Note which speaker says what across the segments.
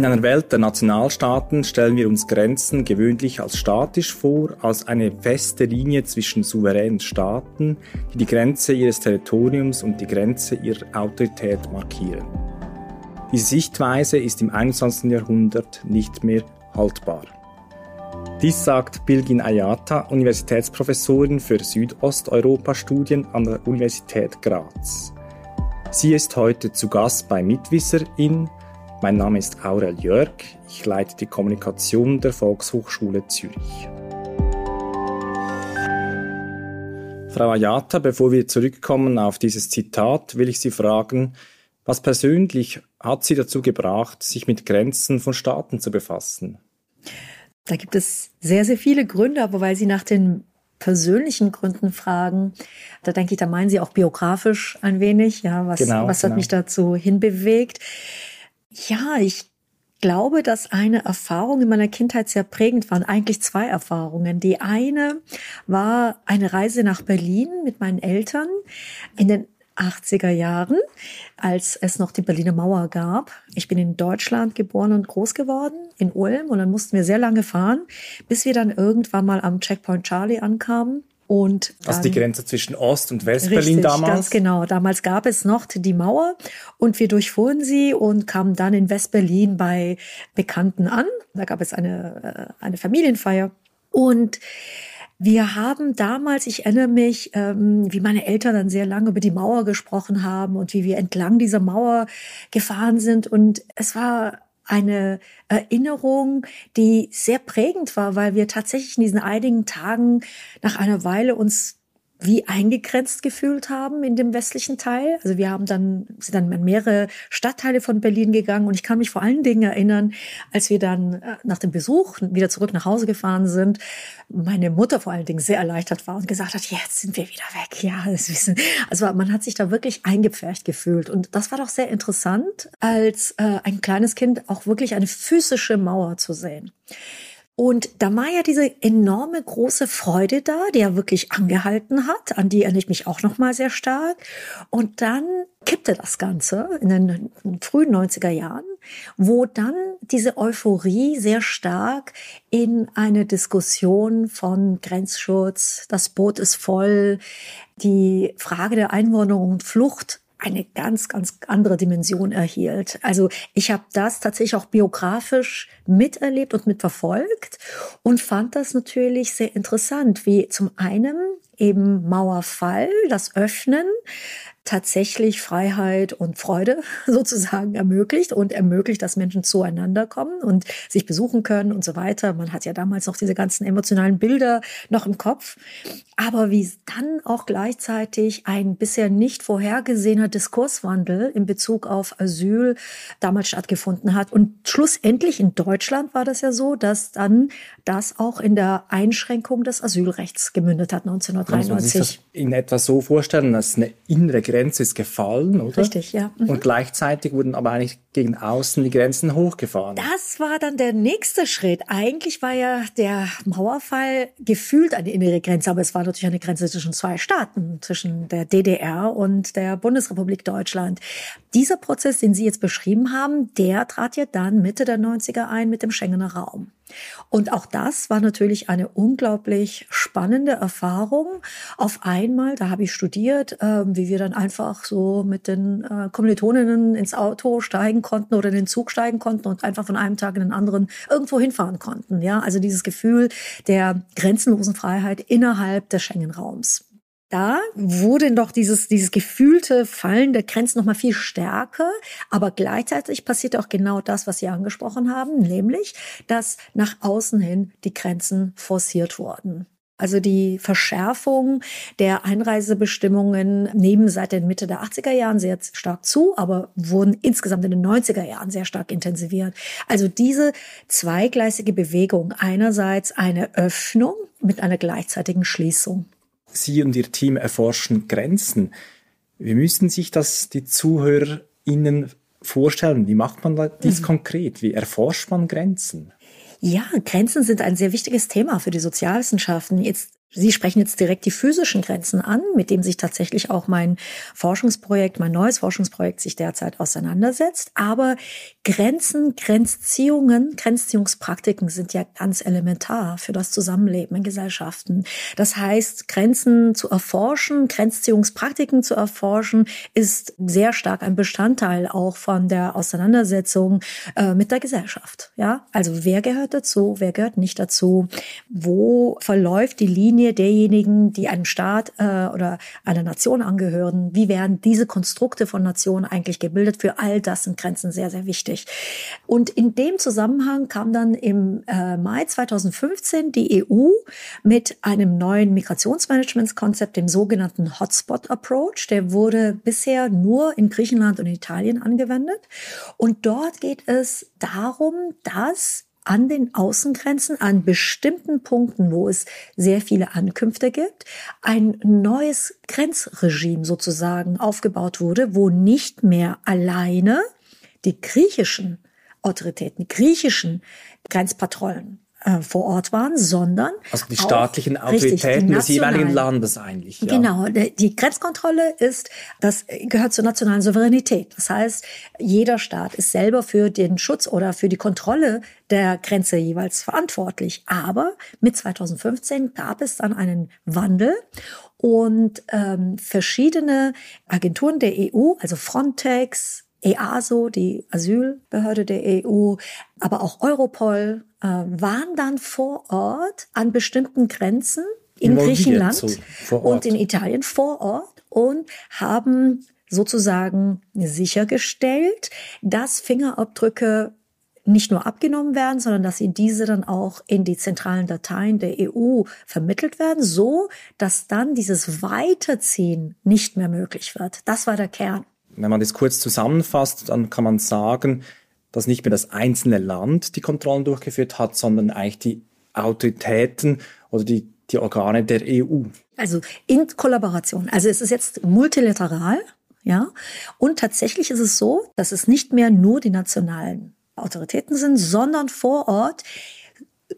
Speaker 1: In einer Welt der Nationalstaaten stellen wir uns Grenzen gewöhnlich als statisch vor, als eine feste Linie zwischen souveränen Staaten, die die Grenze ihres Territoriums und die Grenze ihrer Autorität markieren. Diese Sichtweise ist im 21. Jahrhundert nicht mehr haltbar. Dies sagt Bilgin Ayata, Universitätsprofessorin für Südosteuropa-Studien an der Universität Graz. Sie ist heute zu Gast bei Mitwisserin. Mein Name ist Aurel Jörg. Ich leite die Kommunikation der Volkshochschule Zürich. Frau Ayata, bevor wir zurückkommen auf dieses Zitat, will ich Sie fragen, was persönlich hat Sie dazu gebracht, sich mit Grenzen von Staaten zu befassen?
Speaker 2: Da gibt es sehr, sehr viele Gründe, aber weil Sie nach den persönlichen Gründen fragen, da denke ich, da meinen Sie auch biografisch ein wenig, ja, was, genau, was hat genau. mich dazu hinbewegt? Ja, ich glaube, dass eine Erfahrung in meiner Kindheit sehr prägend waren. Eigentlich zwei Erfahrungen. Die eine war eine Reise nach Berlin mit meinen Eltern in den 80er Jahren, als es noch die Berliner Mauer gab. Ich bin in Deutschland geboren und groß geworden, in Ulm, und dann mussten wir sehr lange fahren, bis wir dann irgendwann mal am Checkpoint Charlie ankamen. Und
Speaker 1: dann, also die Grenze zwischen Ost- und Westberlin damals?
Speaker 2: Ganz genau. Damals gab es noch die Mauer und wir durchfuhren sie und kamen dann in Westberlin bei Bekannten an. Da gab es eine, äh, eine Familienfeier. Und wir haben damals, ich erinnere mich, ähm, wie meine Eltern dann sehr lange über die Mauer gesprochen haben und wie wir entlang dieser Mauer gefahren sind. Und es war eine Erinnerung, die sehr prägend war, weil wir tatsächlich in diesen einigen Tagen nach einer Weile uns wie eingegrenzt gefühlt haben in dem westlichen Teil. Also wir haben dann, sind dann in mehrere Stadtteile von Berlin gegangen und ich kann mich vor allen Dingen erinnern, als wir dann äh, nach dem Besuch wieder zurück nach Hause gefahren sind, meine Mutter vor allen Dingen sehr erleichtert war und gesagt hat, jetzt sind wir wieder weg. Ja, das wissen. Also man hat sich da wirklich eingepfercht gefühlt und das war doch sehr interessant, als äh, ein kleines Kind auch wirklich eine physische Mauer zu sehen. Und da war ja diese enorme große Freude da, die er wirklich angehalten hat, an die erinnere ich mich auch noch mal sehr stark. Und dann kippte das Ganze in den frühen 90er Jahren, wo dann diese Euphorie sehr stark in eine Diskussion von Grenzschutz, das Boot ist voll, die Frage der Einwanderung und Flucht eine ganz, ganz andere Dimension erhielt. Also ich habe das tatsächlich auch biografisch miterlebt und mitverfolgt und fand das natürlich sehr interessant, wie zum einen eben Mauerfall, das Öffnen tatsächlich Freiheit und Freude sozusagen ermöglicht und ermöglicht, dass Menschen zueinander kommen und sich besuchen können und so weiter. Man hat ja damals noch diese ganzen emotionalen Bilder noch im Kopf. Aber wie dann auch gleichzeitig ein bisher nicht vorhergesehener Diskurswandel in Bezug auf Asyl damals stattgefunden hat. Und schlussendlich in Deutschland war das ja so, dass dann das auch in der Einschränkung des Asylrechts gemündet hat 1993. Kann man sich das
Speaker 1: in etwa so vorstellen, dass eine innere Grenze ist gefallen, oder?
Speaker 2: Richtig, ja.
Speaker 1: Mhm. Und gleichzeitig wurden aber eigentlich gegen außen die Grenzen hochgefahren.
Speaker 2: Das war dann der nächste Schritt. Eigentlich war ja der Mauerfall gefühlt eine innere Grenze, aber es war natürlich eine Grenze zwischen zwei Staaten, zwischen der DDR und der Bundesrepublik Deutschland. Dieser Prozess, den Sie jetzt beschrieben haben, der trat ja dann Mitte der 90er ein mit dem Schengener Raum. Und auch das war natürlich eine unglaublich spannende Erfahrung. Auf einmal, da habe ich studiert, äh, wie wir dann einfach so mit den äh, Kommilitoninnen ins Auto steigen konnten oder in den Zug steigen konnten und einfach von einem Tag in den anderen irgendwo hinfahren konnten. Ja, also dieses Gefühl der grenzenlosen Freiheit innerhalb des Schengen-Raums da wurde doch dieses, dieses gefühlte Fallen der Grenzen noch mal viel stärker. Aber gleichzeitig passierte auch genau das, was Sie angesprochen haben, nämlich, dass nach außen hin die Grenzen forciert wurden. Also die Verschärfung der Einreisebestimmungen nehmen seit der Mitte der 80er Jahren sehr stark zu, aber wurden insgesamt in den 90er Jahren sehr stark intensiviert. Also diese zweigleisige Bewegung, einerseits eine Öffnung mit einer gleichzeitigen Schließung.
Speaker 1: Sie und Ihr Team erforschen Grenzen. Wie müssen sich das die ZuhörerInnen vorstellen? Wie macht man dies mhm. konkret? Wie erforscht man Grenzen?
Speaker 2: Ja, Grenzen sind ein sehr wichtiges Thema für die Sozialwissenschaften. Jetzt Sie sprechen jetzt direkt die physischen Grenzen an, mit dem sich tatsächlich auch mein Forschungsprojekt, mein neues Forschungsprojekt sich derzeit auseinandersetzt. Aber Grenzen, Grenzziehungen, Grenzziehungspraktiken sind ja ganz elementar für das Zusammenleben in Gesellschaften. Das heißt, Grenzen zu erforschen, Grenzziehungspraktiken zu erforschen, ist sehr stark ein Bestandteil auch von der Auseinandersetzung äh, mit der Gesellschaft. Ja, also wer gehört dazu, wer gehört nicht dazu? Wo verläuft die Linie Linie derjenigen, die einem Staat äh, oder einer Nation angehören, wie werden diese Konstrukte von Nationen eigentlich gebildet? Für all das sind Grenzen sehr, sehr wichtig. Und in dem Zusammenhang kam dann im äh, Mai 2015 die EU mit einem neuen Migrationsmanagementskonzept, dem sogenannten Hotspot Approach. Der wurde bisher nur in Griechenland und Italien angewendet. Und dort geht es darum, dass an den Außengrenzen, an bestimmten Punkten, wo es sehr viele Ankünfte gibt, ein neues Grenzregime sozusagen aufgebaut wurde, wo nicht mehr alleine die griechischen Autoritäten, die griechischen Grenzpatrollen äh, vor Ort waren, sondern
Speaker 1: also die staatlichen auch, Autoritäten richtig, des jeweiligen Landes eigentlich.
Speaker 2: Ja. Genau, die Grenzkontrolle ist, das gehört zur nationalen Souveränität. Das heißt, jeder Staat ist selber für den Schutz oder für die Kontrolle der Grenze jeweils verantwortlich. Aber mit 2015 gab es dann einen Wandel und ähm, verschiedene Agenturen der EU, also Frontex, EASO, die Asylbehörde der EU, aber auch Europol äh, waren dann vor Ort an bestimmten Grenzen in Griechenland so, und in Italien vor Ort und haben sozusagen sichergestellt, dass Fingerabdrücke nicht nur abgenommen werden, sondern dass sie diese dann auch in die zentralen Dateien der EU vermittelt werden, so dass dann dieses Weiterziehen nicht mehr möglich wird. Das war der Kern.
Speaker 1: Wenn man das kurz zusammenfasst, dann kann man sagen, dass nicht mehr das einzelne Land die Kontrollen durchgeführt hat, sondern eigentlich die Autoritäten oder die, die Organe der EU.
Speaker 2: Also in Kollaboration. Also es ist jetzt multilateral, ja. Und tatsächlich ist es so, dass es nicht mehr nur die nationalen Autoritäten sind, sondern vor Ort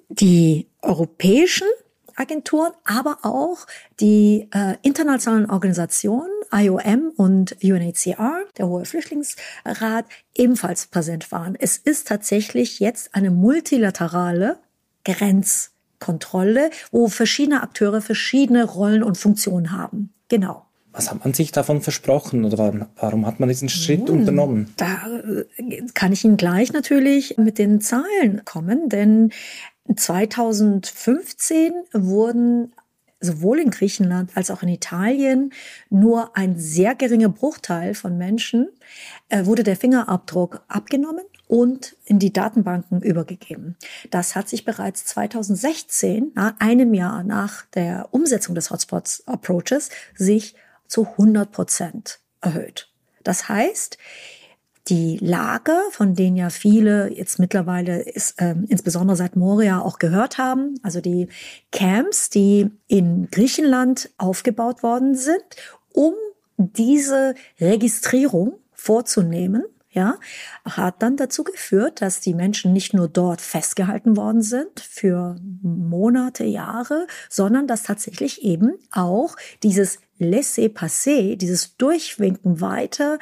Speaker 2: die europäischen Agenturen, aber auch die äh, internationalen Organisationen, IOM und UNHCR, der Hohe Flüchtlingsrat, ebenfalls präsent waren. Es ist tatsächlich jetzt eine multilaterale Grenzkontrolle, wo verschiedene Akteure verschiedene Rollen und Funktionen haben. Genau.
Speaker 1: Was hat man sich davon versprochen oder warum hat man diesen Schritt hm, unternommen?
Speaker 2: Da äh, kann ich Ihnen gleich natürlich mit den Zahlen kommen, denn 2015 wurden sowohl in Griechenland als auch in Italien nur ein sehr geringer Bruchteil von Menschen äh, wurde der Fingerabdruck abgenommen und in die Datenbanken übergegeben. Das hat sich bereits 2016, nach einem Jahr nach der Umsetzung des Hotspots Approaches, sich zu 100 Prozent erhöht. Das heißt, die Lager, von denen ja viele jetzt mittlerweile ist, ähm, insbesondere seit Moria auch gehört haben, also die Camps, die in Griechenland aufgebaut worden sind, um diese Registrierung vorzunehmen, ja, hat dann dazu geführt, dass die Menschen nicht nur dort festgehalten worden sind für Monate, Jahre, sondern dass tatsächlich eben auch dieses Laissez-passer, dieses Durchwinken weiter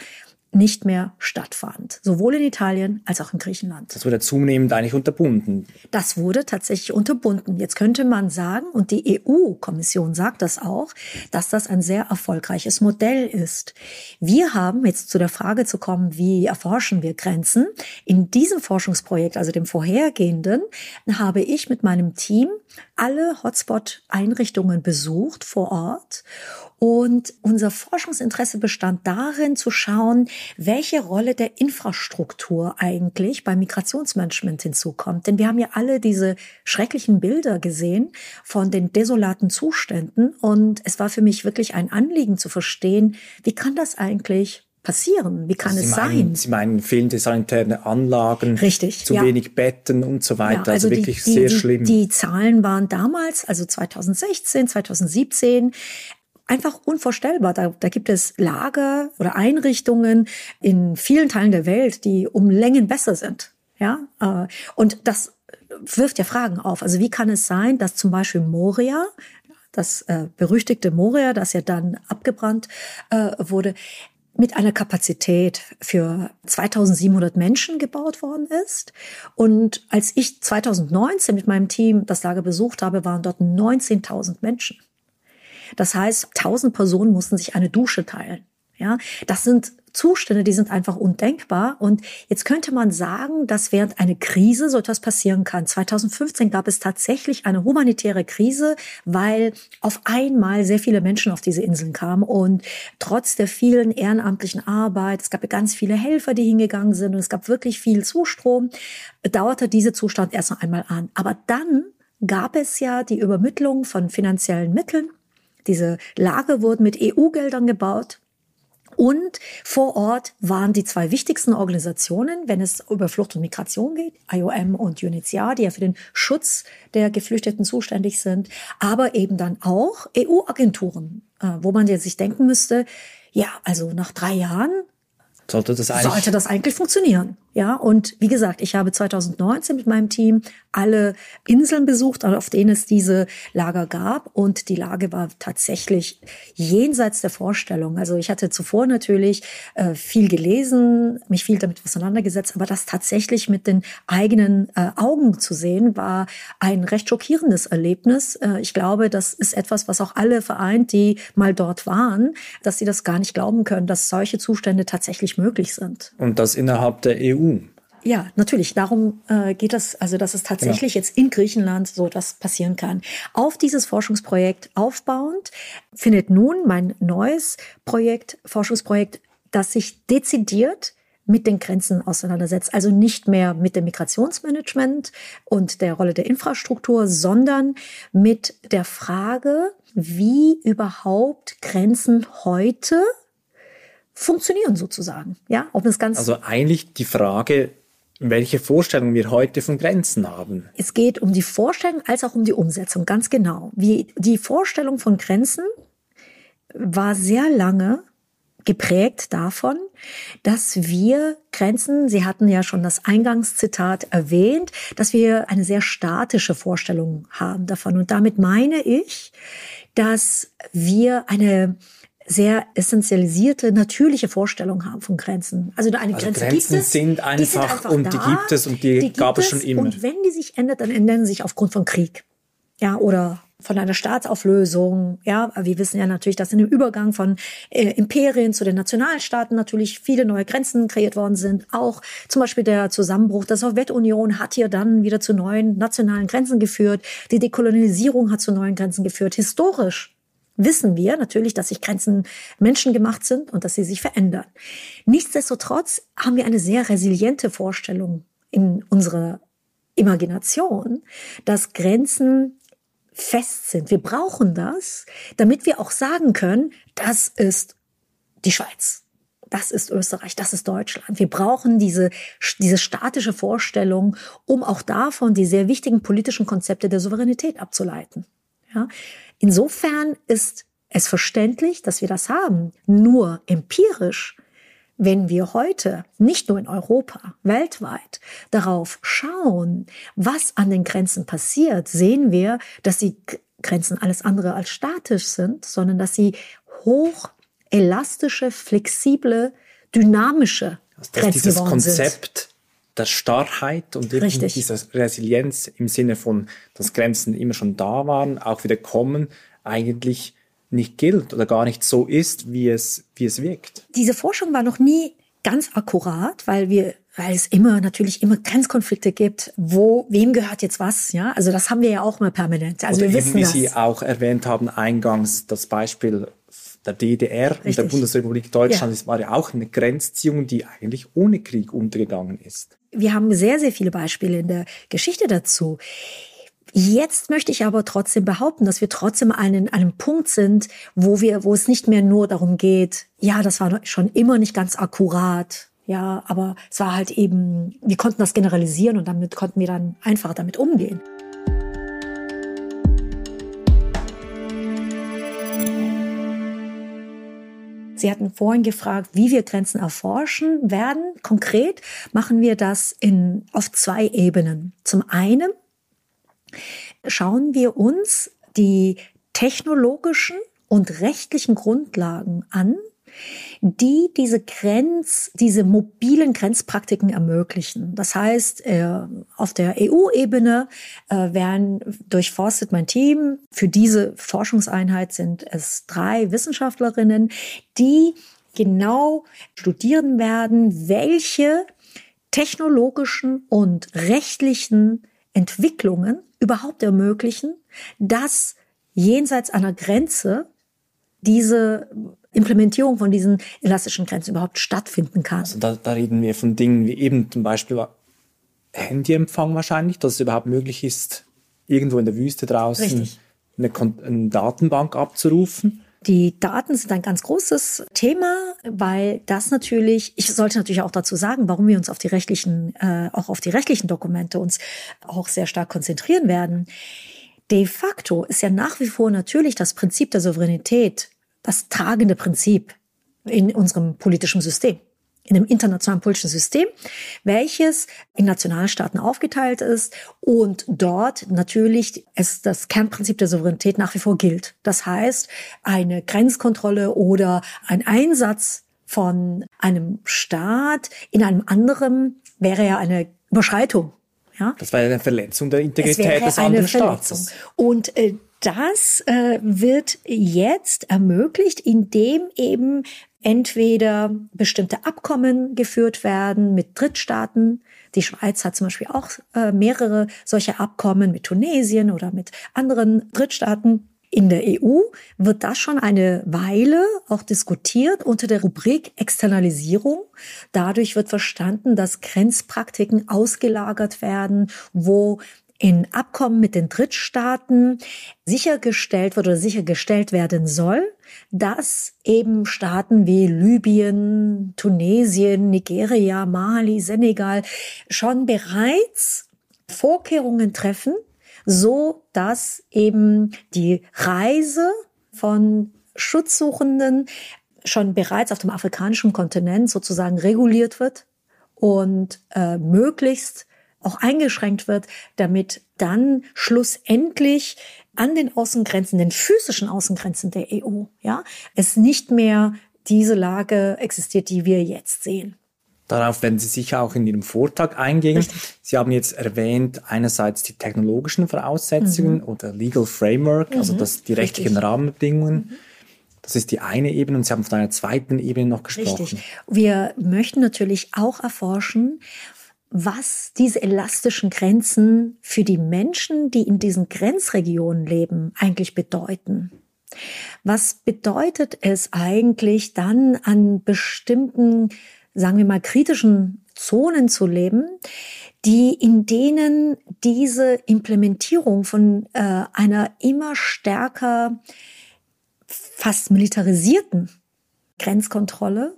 Speaker 2: nicht mehr stattfand, sowohl in Italien als auch in Griechenland.
Speaker 1: Das wurde zunehmend eigentlich unterbunden.
Speaker 2: Das wurde tatsächlich unterbunden. Jetzt könnte man sagen, und die EU-Kommission sagt das auch, dass das ein sehr erfolgreiches Modell ist. Wir haben jetzt zu der Frage zu kommen, wie erforschen wir Grenzen? In diesem Forschungsprojekt, also dem vorhergehenden, habe ich mit meinem Team alle Hotspot-Einrichtungen besucht vor Ort und unser Forschungsinteresse bestand darin zu schauen, welche Rolle der Infrastruktur eigentlich beim Migrationsmanagement hinzukommt. Denn wir haben ja alle diese schrecklichen Bilder gesehen von den desolaten Zuständen. Und es war für mich wirklich ein Anliegen zu verstehen, wie kann das eigentlich passieren? Wie kann
Speaker 1: Sie
Speaker 2: es
Speaker 1: meinen,
Speaker 2: sein?
Speaker 1: Sie meinen fehlende sanitäre Anlagen,
Speaker 2: Richtig,
Speaker 1: zu
Speaker 2: ja.
Speaker 1: wenig Betten und so weiter. Ja, also, also, wirklich
Speaker 2: die,
Speaker 1: sehr
Speaker 2: die,
Speaker 1: schlimm.
Speaker 2: Die Zahlen waren damals, also 2016, 2017, einfach unvorstellbar. Da, da gibt es Lager oder Einrichtungen in vielen Teilen der Welt, die um Längen besser sind. Ja, äh, und das wirft ja Fragen auf. Also wie kann es sein, dass zum Beispiel Moria das äh, berüchtigte Moria, das ja dann abgebrannt äh, wurde, mit einer Kapazität für 2700 Menschen gebaut worden ist. Und als ich 2019 mit meinem Team das Lager besucht habe, waren dort 19.000 Menschen. Das heißt, 1000 Personen mussten sich eine Dusche teilen. Ja, das sind Zustände, die sind einfach undenkbar. Und jetzt könnte man sagen, dass während einer Krise so etwas passieren kann. 2015 gab es tatsächlich eine humanitäre Krise, weil auf einmal sehr viele Menschen auf diese Inseln kamen und trotz der vielen ehrenamtlichen Arbeit, es gab ganz viele Helfer, die hingegangen sind und es gab wirklich viel Zustrom, dauerte dieser Zustand erst noch einmal an. Aber dann gab es ja die Übermittlung von finanziellen Mitteln. Diese Lager wurden mit EU-Geldern gebaut. Und vor Ort waren die zwei wichtigsten Organisationen, wenn es über Flucht und Migration geht, IOM und UNHCR, die ja für den Schutz der Geflüchteten zuständig sind, aber eben dann auch EU-Agenturen, äh, wo man ja sich denken müsste, ja, also nach drei Jahren sollte das eigentlich, sollte das eigentlich funktionieren. Ja, und wie gesagt, ich habe 2019 mit meinem Team alle Inseln besucht, auf denen es diese Lager gab. Und die Lage war tatsächlich jenseits der Vorstellung. Also ich hatte zuvor natürlich äh, viel gelesen, mich viel damit auseinandergesetzt, aber das tatsächlich mit den eigenen äh, Augen zu sehen, war ein recht schockierendes Erlebnis. Äh, ich glaube, das ist etwas, was auch alle vereint, die mal dort waren, dass sie das gar nicht glauben können, dass solche Zustände tatsächlich möglich sind.
Speaker 1: Und das innerhalb der EU.
Speaker 2: Ja, natürlich. Darum äh, geht es, also dass es tatsächlich genau. jetzt in Griechenland so etwas passieren kann. Auf dieses Forschungsprojekt aufbauend findet nun mein neues Projekt, Forschungsprojekt, das sich dezidiert mit den Grenzen auseinandersetzt. Also nicht mehr mit dem Migrationsmanagement und der Rolle der Infrastruktur, sondern mit der Frage, wie überhaupt Grenzen heute funktionieren sozusagen. Ja, ob es ganz.
Speaker 1: Also eigentlich die Frage, welche Vorstellungen wir heute von Grenzen haben.
Speaker 2: Es geht um die Vorstellung als auch um die Umsetzung, ganz genau. Wie die Vorstellung von Grenzen war sehr lange geprägt davon, dass wir Grenzen, Sie hatten ja schon das Eingangszitat erwähnt, dass wir eine sehr statische Vorstellung haben davon. Und damit meine ich, dass wir eine sehr essentialisierte, natürliche Vorstellung haben von Grenzen.
Speaker 1: Also eine also Grenze Grenzen gibt es, sind einfach, sind einfach und da, die gibt es und die, die gab es schon immer.
Speaker 2: Und wenn die sich ändert, dann ändern sie sich aufgrund von Krieg. Ja, oder von einer Staatsauflösung. Ja, wir wissen ja natürlich, dass in dem Übergang von äh, Imperien zu den Nationalstaaten natürlich viele neue Grenzen kreiert worden sind. Auch zum Beispiel der Zusammenbruch der Sowjetunion hat hier dann wieder zu neuen nationalen Grenzen geführt. Die Dekolonisierung hat zu neuen Grenzen geführt. Historisch wissen wir natürlich, dass sich Grenzen menschengemacht sind und dass sie sich verändern. Nichtsdestotrotz haben wir eine sehr resiliente Vorstellung in unserer Imagination, dass Grenzen fest sind. Wir brauchen das, damit wir auch sagen können, das ist die Schweiz. Das ist Österreich, das ist Deutschland. Wir brauchen diese, diese statische Vorstellung, um auch davon die sehr wichtigen politischen Konzepte der Souveränität abzuleiten. Ja? Insofern ist es verständlich, dass wir das haben. Nur empirisch, wenn wir heute nicht nur in Europa, weltweit darauf schauen, was an den Grenzen passiert, sehen wir, dass die Grenzen alles andere als statisch sind, sondern dass sie hoch elastische, flexible, dynamische also, dass Grenzen
Speaker 1: dieses Konzept sind der Starrheit und
Speaker 2: Richtig.
Speaker 1: dieser Resilienz im Sinne von, dass Grenzen immer schon da waren, auch wieder kommen, eigentlich nicht gilt oder gar nicht so ist, wie es, wie es wirkt.
Speaker 2: Diese Forschung war noch nie ganz akkurat, weil wir weil es immer natürlich immer Grenzkonflikte gibt, wo wem gehört jetzt was, ja? Also das haben wir ja auch mal permanent. Also
Speaker 1: Oder
Speaker 2: wir wissen
Speaker 1: wie
Speaker 2: das.
Speaker 1: Sie auch erwähnt haben eingangs das Beispiel der DDR Richtig. und der Bundesrepublik Deutschland, ja. das war ja auch eine Grenzziehung, die eigentlich ohne Krieg untergegangen ist
Speaker 2: wir haben sehr, sehr viele Beispiele in der Geschichte dazu. Jetzt möchte ich aber trotzdem behaupten, dass wir trotzdem an einem, einem Punkt sind, wo wir, wo es nicht mehr nur darum geht, ja, das war schon immer nicht ganz akkurat, ja, aber es war halt eben, wir konnten das generalisieren und damit konnten wir dann einfacher damit umgehen. Sie hatten vorhin gefragt, wie wir Grenzen erforschen werden. Konkret machen wir das in, auf zwei Ebenen. Zum einen schauen wir uns die technologischen und rechtlichen Grundlagen an, die diese Grenz, diese mobilen Grenzpraktiken ermöglichen. Das heißt, äh, auf der EU-Ebene äh, werden durchforstet mein Team. Für diese Forschungseinheit sind es drei Wissenschaftlerinnen, die genau studieren werden, welche technologischen und rechtlichen Entwicklungen überhaupt ermöglichen, dass jenseits einer Grenze diese Implementierung von diesen elastischen Grenzen überhaupt stattfinden kann.
Speaker 1: Also da, da reden wir von Dingen wie eben zum Beispiel Handyempfang wahrscheinlich, dass es überhaupt möglich ist, irgendwo in der Wüste draußen eine, eine Datenbank abzurufen.
Speaker 2: Die Daten sind ein ganz großes Thema, weil das natürlich, ich sollte natürlich auch dazu sagen, warum wir uns auf die rechtlichen, äh, auch auf die rechtlichen Dokumente uns auch sehr stark konzentrieren werden. De facto ist ja nach wie vor natürlich das Prinzip der Souveränität das tragende Prinzip in unserem politischen System, in dem internationalen politischen System, welches in Nationalstaaten aufgeteilt ist und dort natürlich es das Kernprinzip der Souveränität nach wie vor gilt. Das heißt, eine Grenzkontrolle oder ein Einsatz von einem Staat in einem anderen wäre ja eine Überschreitung. Ja?
Speaker 1: Das wäre eine Verletzung der Integrität des anderen Staates.
Speaker 2: Und äh, das äh, wird jetzt ermöglicht, indem eben entweder bestimmte Abkommen geführt werden mit Drittstaaten. Die Schweiz hat zum Beispiel auch äh, mehrere solche Abkommen mit Tunesien oder mit anderen Drittstaaten. In der EU wird das schon eine Weile auch diskutiert unter der Rubrik Externalisierung. Dadurch wird verstanden, dass Grenzpraktiken ausgelagert werden, wo in Abkommen mit den Drittstaaten sichergestellt wird oder sichergestellt werden soll, dass eben Staaten wie Libyen, Tunesien, Nigeria, Mali, Senegal schon bereits Vorkehrungen treffen, so dass eben die Reise von Schutzsuchenden schon bereits auf dem afrikanischen Kontinent sozusagen reguliert wird und äh, möglichst auch eingeschränkt wird, damit dann schlussendlich an den Außengrenzen, den physischen Außengrenzen der EU, ja, es nicht mehr diese Lage existiert, die wir jetzt sehen.
Speaker 1: Darauf werden Sie sicher auch in Ihrem Vortrag eingehen. Richtig. Sie haben jetzt erwähnt, einerseits die technologischen Voraussetzungen mhm. oder Legal Framework, also mhm. das, die rechtlichen Richtig. Rahmenbedingungen. Mhm. Das ist die eine Ebene und Sie haben von einer zweiten Ebene noch gesprochen. Richtig.
Speaker 2: Wir möchten natürlich auch erforschen, was diese elastischen Grenzen für die Menschen, die in diesen Grenzregionen leben, eigentlich bedeuten. Was bedeutet es eigentlich dann an bestimmten, sagen wir mal, kritischen Zonen zu leben, die in denen diese Implementierung von äh, einer immer stärker fast militarisierten Grenzkontrolle,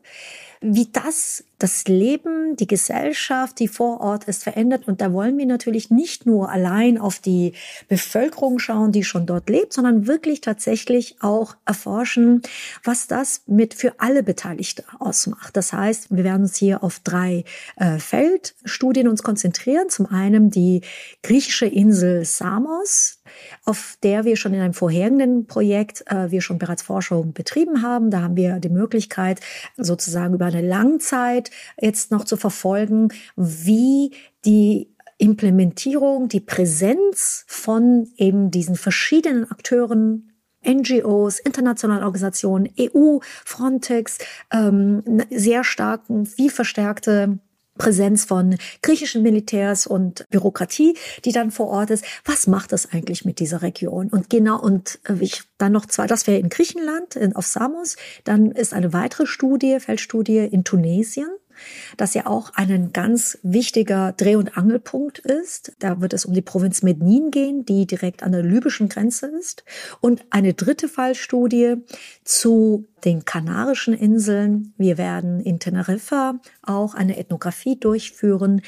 Speaker 2: wie das das Leben, die Gesellschaft, die vor Ort ist, verändert. Und da wollen wir natürlich nicht nur allein auf die Bevölkerung schauen, die schon dort lebt, sondern wirklich tatsächlich auch erforschen, was das mit für alle Beteiligten ausmacht. Das heißt, wir werden uns hier auf drei äh, Feldstudien uns konzentrieren. Zum einen die griechische Insel Samos, auf der wir schon in einem vorhergehenden Projekt äh, wir schon bereits Forschung betrieben haben. Da haben wir die Möglichkeit, sozusagen über eine Langzeit jetzt noch zu verfolgen, wie die Implementierung, die Präsenz von eben diesen verschiedenen Akteuren NGOs, internationale Organisationen, EU, Frontex, ähm, sehr starken, wie verstärkte Präsenz von griechischen Militärs und Bürokratie, die dann vor Ort ist. Was macht das eigentlich mit dieser Region? Und genau, und äh, ich dann noch zwei, das wäre in Griechenland, in, auf Samos. Dann ist eine weitere Studie, Feldstudie in Tunesien das ja auch ein ganz wichtiger Dreh- und Angelpunkt ist. Da wird es um die Provinz Mednin gehen, die direkt an der libyschen Grenze ist. Und eine dritte Fallstudie zu den Kanarischen Inseln. Wir werden in Teneriffa auch eine Ethnographie durchführen.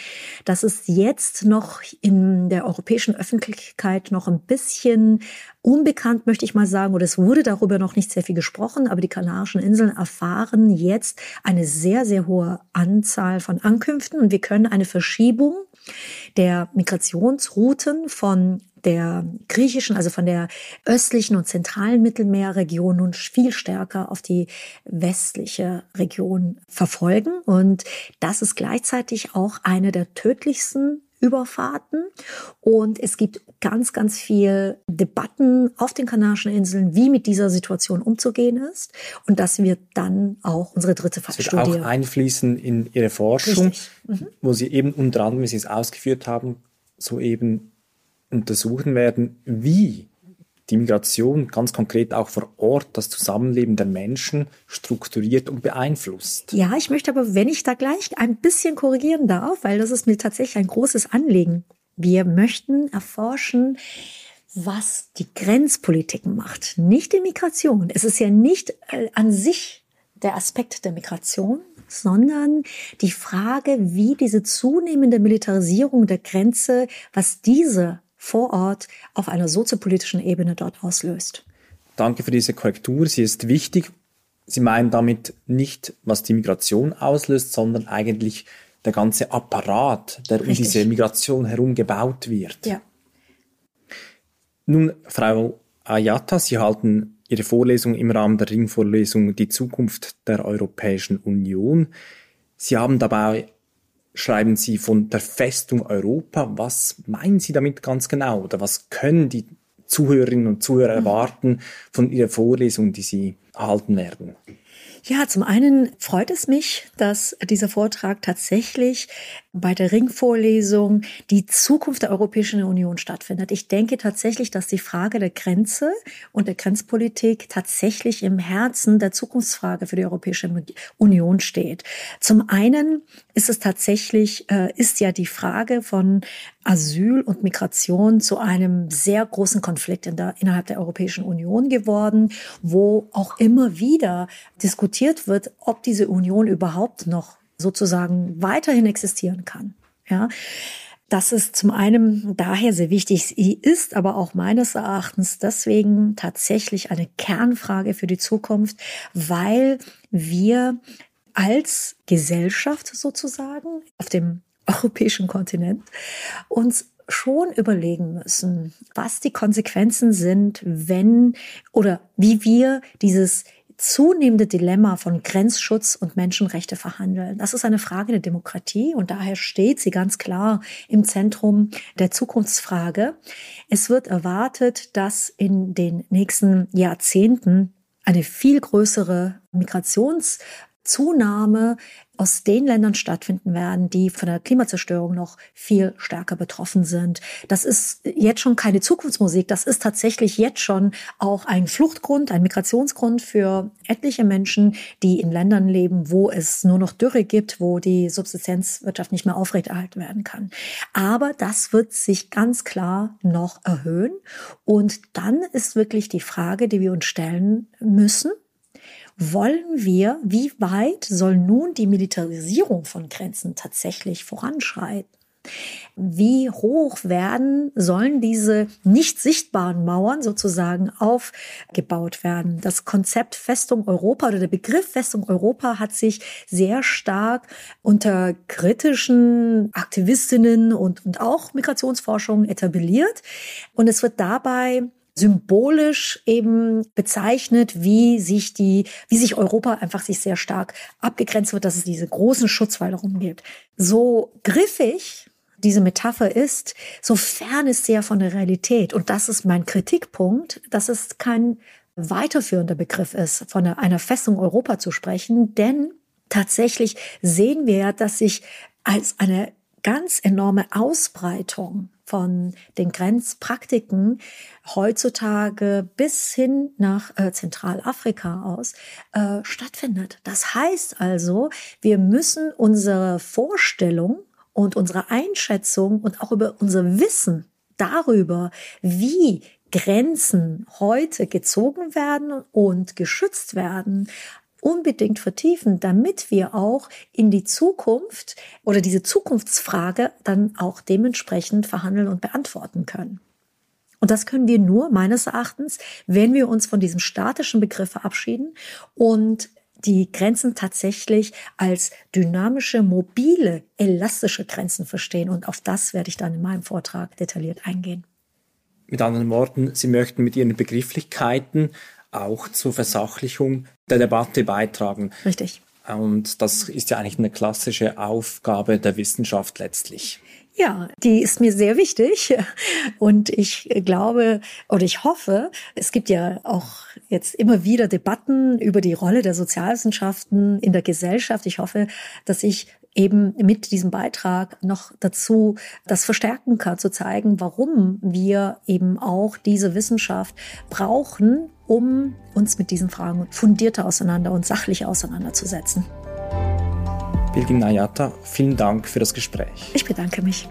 Speaker 2: Das ist jetzt noch in der europäischen Öffentlichkeit noch ein bisschen unbekannt, möchte ich mal sagen, oder es wurde darüber noch nicht sehr viel gesprochen, aber die Kanarischen Inseln erfahren jetzt eine sehr, sehr hohe Anzahl von Ankünften und wir können eine Verschiebung der Migrationsrouten von der griechischen, also von der östlichen und zentralen Mittelmeerregion nun viel stärker auf die westliche Region verfolgen. Und das ist gleichzeitig auch eine der tödlichsten Überfahrten. Und es gibt ganz, ganz viel Debatten auf den Kanarischen Inseln, wie mit dieser Situation umzugehen ist. Und das wird dann auch unsere dritte
Speaker 1: Studie. Das wird auch einfließen in Ihre Forschung, mhm. wo Sie eben unter anderem, wie Sie es ausgeführt haben, so eben untersuchen werden, wie die Migration ganz konkret auch vor Ort das Zusammenleben der Menschen strukturiert und beeinflusst.
Speaker 2: Ja, ich möchte aber, wenn ich da gleich ein bisschen korrigieren darf, weil das ist mir tatsächlich ein großes Anliegen. Wir möchten erforschen, was die Grenzpolitiken macht, nicht die Migration. Es ist ja nicht äh, an sich der Aspekt der Migration, sondern die Frage, wie diese zunehmende Militarisierung der Grenze, was diese vor Ort auf einer soziopolitischen Ebene dort auslöst.
Speaker 1: Danke für diese Korrektur. Sie ist wichtig. Sie meinen damit nicht, was die Migration auslöst, sondern eigentlich der ganze Apparat, der Richtig. um diese Migration herum gebaut wird.
Speaker 2: Ja.
Speaker 1: Nun, Frau Ayata, Sie halten Ihre Vorlesung im Rahmen der Ringvorlesung Die Zukunft der Europäischen Union. Sie haben dabei schreiben Sie von der Festung Europa. Was meinen Sie damit ganz genau? Oder was können die Zuhörerinnen und Zuhörer mhm. erwarten von Ihrer Vorlesung, die Sie erhalten werden?
Speaker 2: Ja, zum einen freut es mich, dass dieser Vortrag tatsächlich bei der Ringvorlesung die Zukunft der Europäischen Union stattfindet. Ich denke tatsächlich, dass die Frage der Grenze und der Grenzpolitik tatsächlich im Herzen der Zukunftsfrage für die Europäische Union steht. Zum einen ist es tatsächlich, äh, ist ja die Frage von Asyl und Migration zu einem sehr großen Konflikt in der, innerhalb der Europäischen Union geworden, wo auch immer wieder diskutiert wird, ob diese Union überhaupt noch sozusagen weiterhin existieren kann. Ja. Das ist zum einen daher sehr wichtig. Sie ist aber auch meines Erachtens deswegen tatsächlich eine Kernfrage für die Zukunft, weil wir als Gesellschaft sozusagen auf dem europäischen Kontinent uns schon überlegen müssen, was die Konsequenzen sind, wenn oder wie wir dieses zunehmende Dilemma von Grenzschutz und Menschenrechte verhandeln. Das ist eine Frage der Demokratie und daher steht sie ganz klar im Zentrum der Zukunftsfrage. Es wird erwartet, dass in den nächsten Jahrzehnten eine viel größere Migrations Zunahme aus den Ländern stattfinden werden, die von der Klimazerstörung noch viel stärker betroffen sind. Das ist jetzt schon keine Zukunftsmusik, das ist tatsächlich jetzt schon auch ein Fluchtgrund, ein Migrationsgrund für etliche Menschen, die in Ländern leben, wo es nur noch Dürre gibt, wo die Subsistenzwirtschaft nicht mehr aufrechterhalten werden kann. Aber das wird sich ganz klar noch erhöhen. Und dann ist wirklich die Frage, die wir uns stellen müssen, wollen wir, wie weit soll nun die Militarisierung von Grenzen tatsächlich voranschreiten? Wie hoch werden, sollen diese nicht sichtbaren Mauern sozusagen aufgebaut werden? Das Konzept Festung Europa oder der Begriff Festung Europa hat sich sehr stark unter kritischen Aktivistinnen und, und auch Migrationsforschung etabliert. Und es wird dabei symbolisch eben bezeichnet, wie sich die, wie sich Europa einfach sich sehr stark abgegrenzt wird, dass es diese großen Schutzwälder rumgibt. So griffig diese Metapher ist, so fern ist sie ja von der Realität. Und das ist mein Kritikpunkt, dass es kein weiterführender Begriff ist, von einer Festung Europa zu sprechen, denn tatsächlich sehen wir ja, dass sich als eine ganz enorme Ausbreitung von den Grenzpraktiken heutzutage bis hin nach äh, Zentralafrika aus äh, stattfindet. Das heißt also, wir müssen unsere Vorstellung und unsere Einschätzung und auch über unser Wissen darüber, wie Grenzen heute gezogen werden und geschützt werden, unbedingt vertiefen, damit wir auch in die Zukunft oder diese Zukunftsfrage dann auch dementsprechend verhandeln und beantworten können. Und das können wir nur meines Erachtens, wenn wir uns von diesem statischen Begriff verabschieden und die Grenzen tatsächlich als dynamische, mobile, elastische Grenzen verstehen. Und auf das werde ich dann in meinem Vortrag detailliert eingehen.
Speaker 1: Mit anderen Worten, Sie möchten mit Ihren Begrifflichkeiten auch zur Versachlichung der Debatte beitragen.
Speaker 2: Richtig.
Speaker 1: Und das ist ja eigentlich eine klassische Aufgabe der Wissenschaft letztlich.
Speaker 2: Ja, die ist mir sehr wichtig. Und ich glaube oder ich hoffe, es gibt ja auch jetzt immer wieder Debatten über die Rolle der Sozialwissenschaften in der Gesellschaft. Ich hoffe, dass ich eben mit diesem Beitrag noch dazu das verstärken kann, zu zeigen, warum wir eben auch diese Wissenschaft brauchen, um uns mit diesen Fragen fundierter auseinander und sachlich auseinanderzusetzen.
Speaker 1: Bilgin Nayata, vielen Dank für das Gespräch.
Speaker 2: Ich bedanke mich.